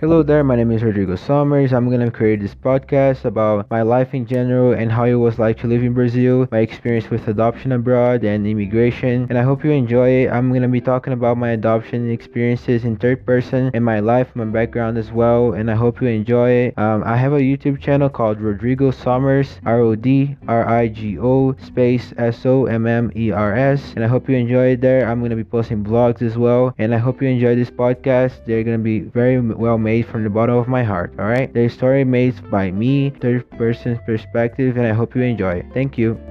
Hello there, my name is Rodrigo Sommers. I'm gonna create this podcast about my life in general and how it was like to live in Brazil, my experience with adoption abroad and immigration, and I hope you enjoy it. I'm gonna be talking about my adoption experiences in third person and my life, my background as well, and I hope you enjoy it. Um, I have a YouTube channel called Rodrigo Sommers, R O D R I G O space S O M M E R S, and I hope you enjoy it there. I'm gonna be posting blogs as well, and I hope you enjoy this podcast. They're gonna be very well made made from the bottom of my heart, alright? The story made by me, third person perspective, and I hope you enjoy. Thank you.